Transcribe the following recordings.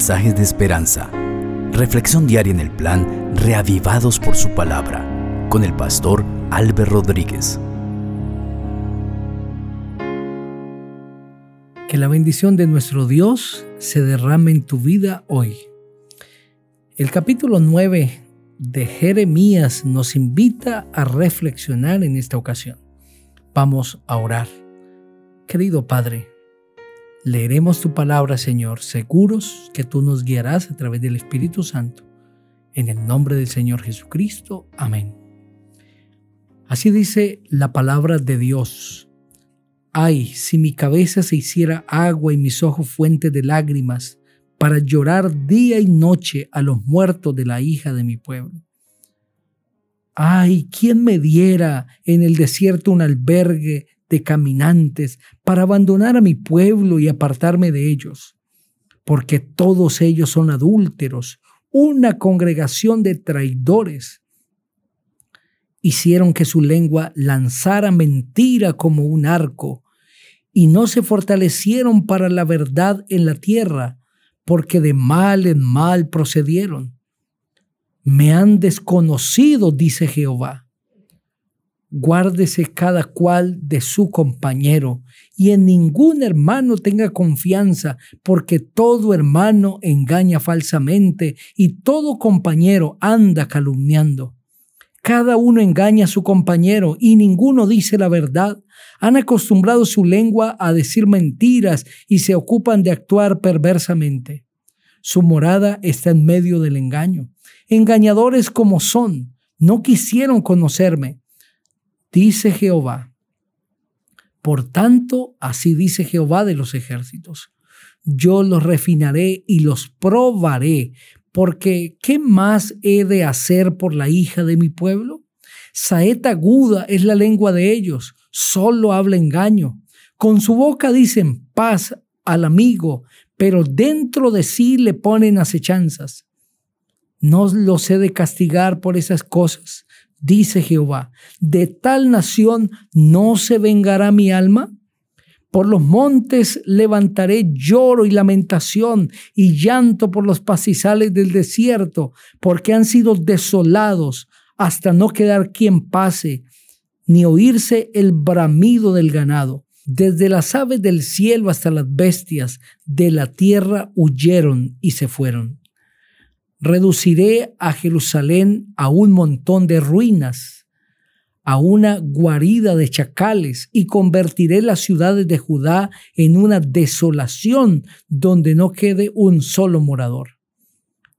mensajes de esperanza. Reflexión diaria en el plan Reavivados por su palabra con el pastor Álvaro Rodríguez. Que la bendición de nuestro Dios se derrame en tu vida hoy. El capítulo 9 de Jeremías nos invita a reflexionar en esta ocasión. Vamos a orar. Querido Padre, leeremos tu palabra, Señor, seguros que tú nos guiarás a través del Espíritu Santo. En el nombre del Señor Jesucristo. Amén. Así dice la palabra de Dios. Ay, si mi cabeza se hiciera agua y mis ojos fuente de lágrimas, para llorar día y noche a los muertos de la hija de mi pueblo. Ay, ¿quién me diera en el desierto un albergue de caminantes para abandonar a mi pueblo y apartarme de ellos? Porque todos ellos son adúlteros, una congregación de traidores. Hicieron que su lengua lanzara mentira como un arco, y no se fortalecieron para la verdad en la tierra, porque de mal en mal procedieron. Me han desconocido, dice Jehová. Guárdese cada cual de su compañero, y en ningún hermano tenga confianza, porque todo hermano engaña falsamente, y todo compañero anda calumniando. Cada uno engaña a su compañero, y ninguno dice la verdad. Han acostumbrado su lengua a decir mentiras y se ocupan de actuar perversamente. Su morada está en medio del engaño. Engañadores como son, no quisieron conocerme, dice Jehová. Por tanto, así dice Jehová de los ejércitos. Yo los refinaré y los probaré, porque ¿qué más he de hacer por la hija de mi pueblo? Saeta aguda es la lengua de ellos, solo habla engaño. Con su boca dicen paz al amigo, pero dentro de sí le ponen acechanzas. No los he de castigar por esas cosas, dice Jehová. ¿De tal nación no se vengará mi alma? Por los montes levantaré lloro y lamentación y llanto por los pastizales del desierto, porque han sido desolados hasta no quedar quien pase, ni oírse el bramido del ganado. Desde las aves del cielo hasta las bestias de la tierra huyeron y se fueron. Reduciré a Jerusalén a un montón de ruinas, a una guarida de chacales, y convertiré las ciudades de Judá en una desolación donde no quede un solo morador.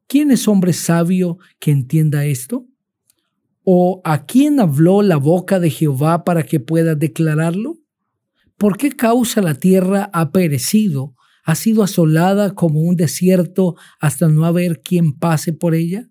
¿Quién es hombre sabio que entienda esto? ¿O a quién habló la boca de Jehová para que pueda declararlo? ¿Por qué causa la tierra ha perecido, ha sido asolada como un desierto hasta no haber quien pase por ella?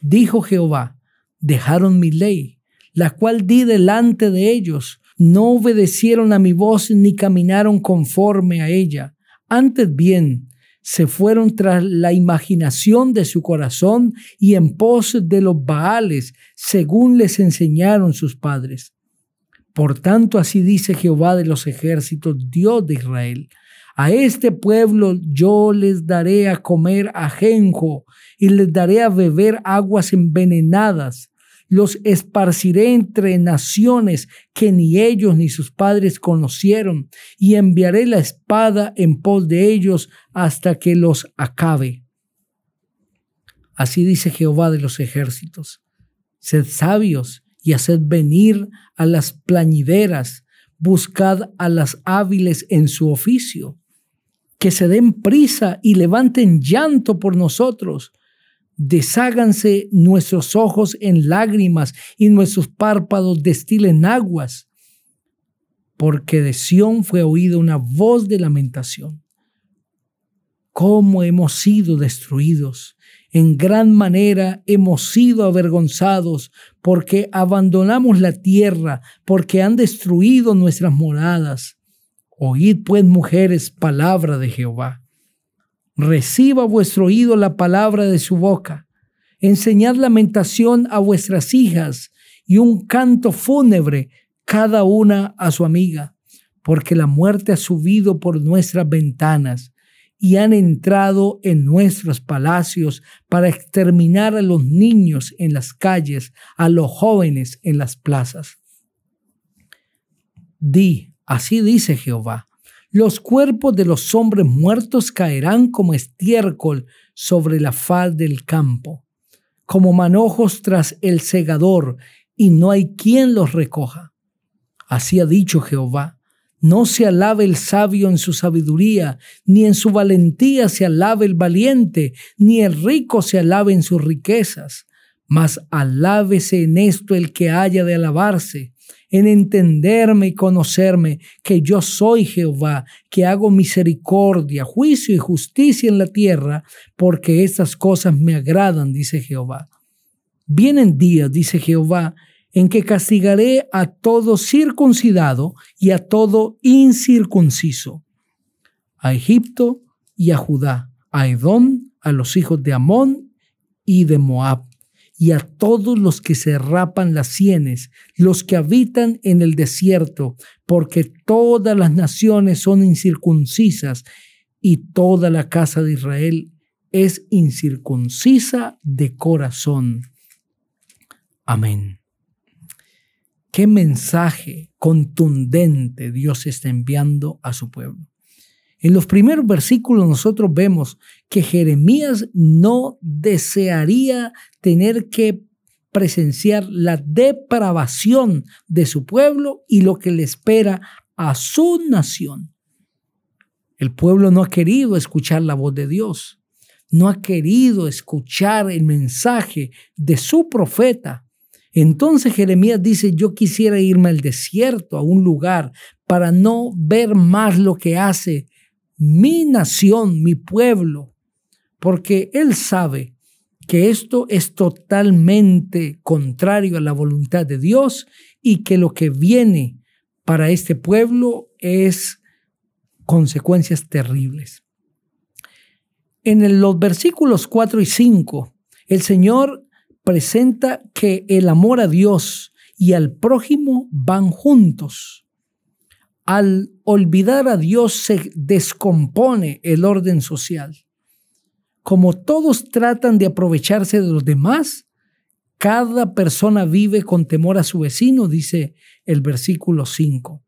Dijo Jehová, dejaron mi ley, la cual di delante de ellos, no obedecieron a mi voz ni caminaron conforme a ella. Antes bien, se fueron tras la imaginación de su corazón y en pos de los Baales, según les enseñaron sus padres. Por tanto, así dice Jehová de los ejércitos, Dios de Israel. A este pueblo yo les daré a comer ajenjo y les daré a beber aguas envenenadas. Los esparciré entre naciones que ni ellos ni sus padres conocieron, y enviaré la espada en pos de ellos hasta que los acabe. Así dice Jehová de los ejércitos. Sed sabios y haced venir a las plañideras, buscad a las hábiles en su oficio, que se den prisa y levanten llanto por nosotros desháganse nuestros ojos en lágrimas y nuestros párpados destilen aguas, porque de Sión fue oída una voz de lamentación. ¿Cómo hemos sido destruidos? En gran manera hemos sido avergonzados porque abandonamos la tierra, porque han destruido nuestras moradas. Oíd pues, mujeres, palabra de Jehová Reciba vuestro oído la palabra de su boca. Enseñad lamentación a vuestras hijas y un canto fúnebre cada una a su amiga, porque la muerte ha subido por nuestras ventanas y han entrado en nuestros palacios para exterminar a los niños en las calles, a los jóvenes en las plazas. Di, así dice Jehová, los cuerpos de los hombres muertos caerán como estiércol sobre la faz del campo, como manojos tras el segador, y no hay quien los recoja. Así ha dicho Jehová, no se alabe el sabio en su sabiduría, ni en su valentía se alabe el valiente, ni el rico se alabe en sus riquezas, mas alábese en esto el que haya de alabarse, en entenderme y conocerme que yo soy Jehová, que hago misericordia, juicio y justicia en la tierra, porque estas cosas me agradan, dice Jehová. Vienen días, dice Jehová, en que castigaré a todo circuncidado y a todo incircunciso, a Egipto y a Judá, a Edom, a los hijos de Amón y de Moab, y a todos los que se rapan las sienes, los que habitan en el desierto, porque todas las naciones son incircuncisas y toda la casa de Israel es incircuncisa de corazón. Amén. ¿Qué mensaje contundente Dios está enviando a su pueblo? En los primeros versículos nosotros vemos que Jeremías no desearía tener que presenciar la depravación de su pueblo y lo que le espera a su nación. El pueblo no ha querido escuchar la voz de Dios, no ha querido escuchar el mensaje de su profeta, entonces Jeremías dice, yo quisiera irme al desierto, a un lugar, para no ver más lo que hace mi nación, mi pueblo, porque él sabe que esto es totalmente contrario a la voluntad de Dios y que lo que viene para este pueblo es consecuencias terribles. En los versículos 4 y 5, el Señor presenta que el amor a Dios y al prójimo van juntos. Al olvidar a Dios se descompone el orden social. Como todos tratan de aprovecharse de los demás, cada persona vive con temor a su vecino, dice el versículo 5.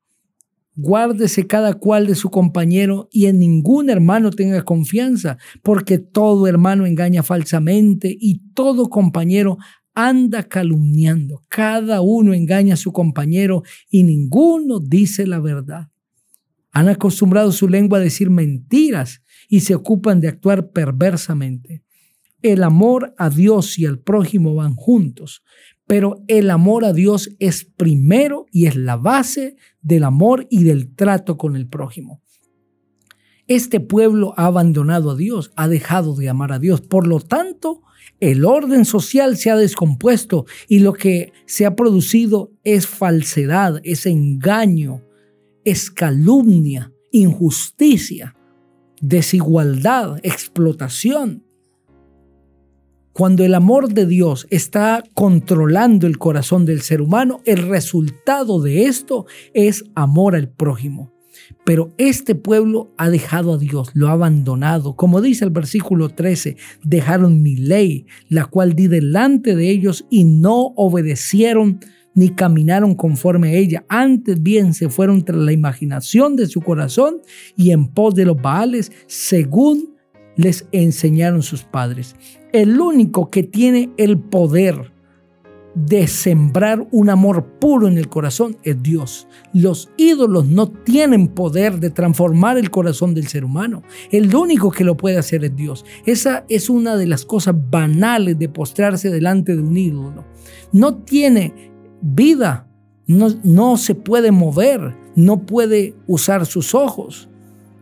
Guárdese cada cual de su compañero y en ningún hermano tenga confianza, porque todo hermano engaña falsamente y todo compañero anda calumniando. Cada uno engaña a su compañero y ninguno dice la verdad. Han acostumbrado su lengua a decir mentiras y se ocupan de actuar perversamente. El amor a Dios y al prójimo van juntos, pero el amor a Dios es primero y es la base del amor y del trato con el prójimo. Este pueblo ha abandonado a Dios, ha dejado de amar a Dios. Por lo tanto, el orden social se ha descompuesto y lo que se ha producido es falsedad, es engaño, es calumnia, injusticia, desigualdad, explotación. Cuando el amor de Dios está controlando el corazón del ser humano, el resultado de esto es amor al prójimo. Pero este pueblo ha dejado a Dios, lo ha abandonado. Como dice el versículo 13, dejaron mi ley, la cual di delante de ellos y no obedecieron ni caminaron conforme a ella. Antes bien se fueron tras la imaginación de su corazón y en pos de los baales, según les enseñaron sus padres el único que tiene el poder de sembrar un amor puro en el corazón es Dios. Los ídolos no tienen poder de transformar el corazón del ser humano. El único que lo puede hacer es Dios. Esa es una de las cosas banales de postrarse delante de un ídolo. No tiene vida, no, no se puede mover, no puede usar sus ojos.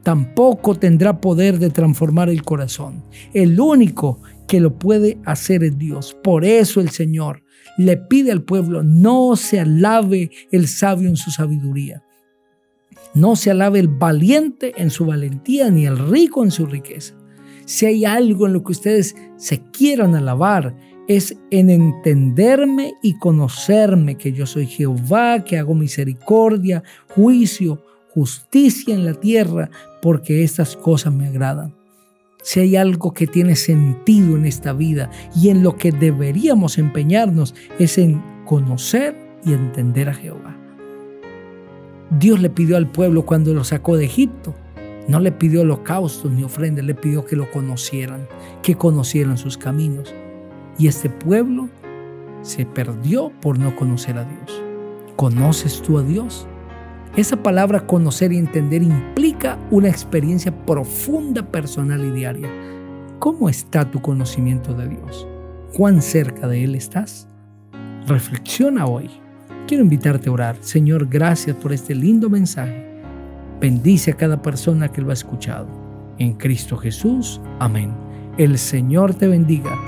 Tampoco tendrá poder de transformar el corazón. El único que lo puede hacer es Dios. Por eso el Señor le pide al pueblo, no se alabe el sabio en su sabiduría. No se alabe el valiente en su valentía, ni el rico en su riqueza. Si hay algo en lo que ustedes se quieran alabar, es en entenderme y conocerme que yo soy Jehová, que hago misericordia, juicio, justicia en la tierra, porque estas cosas me agradan. Si hay algo que tiene sentido en esta vida y en lo que deberíamos empeñarnos es en conocer y entender a Jehová. Dios le pidió al pueblo cuando lo sacó de Egipto, no le pidió holocaustos ni ofrendas, le pidió que lo conocieran, que conocieran sus caminos. Y este pueblo se perdió por no conocer a Dios. ¿Conoces tú a Dios? Esa palabra conocer y entender implica una experiencia profunda, personal y diaria. ¿Cómo está tu conocimiento de Dios? ¿Cuán cerca de Él estás? Reflexiona hoy. Quiero invitarte a orar. Señor, gracias por este lindo mensaje. Bendice a cada persona que lo ha escuchado. En Cristo Jesús. Amén. El Señor te bendiga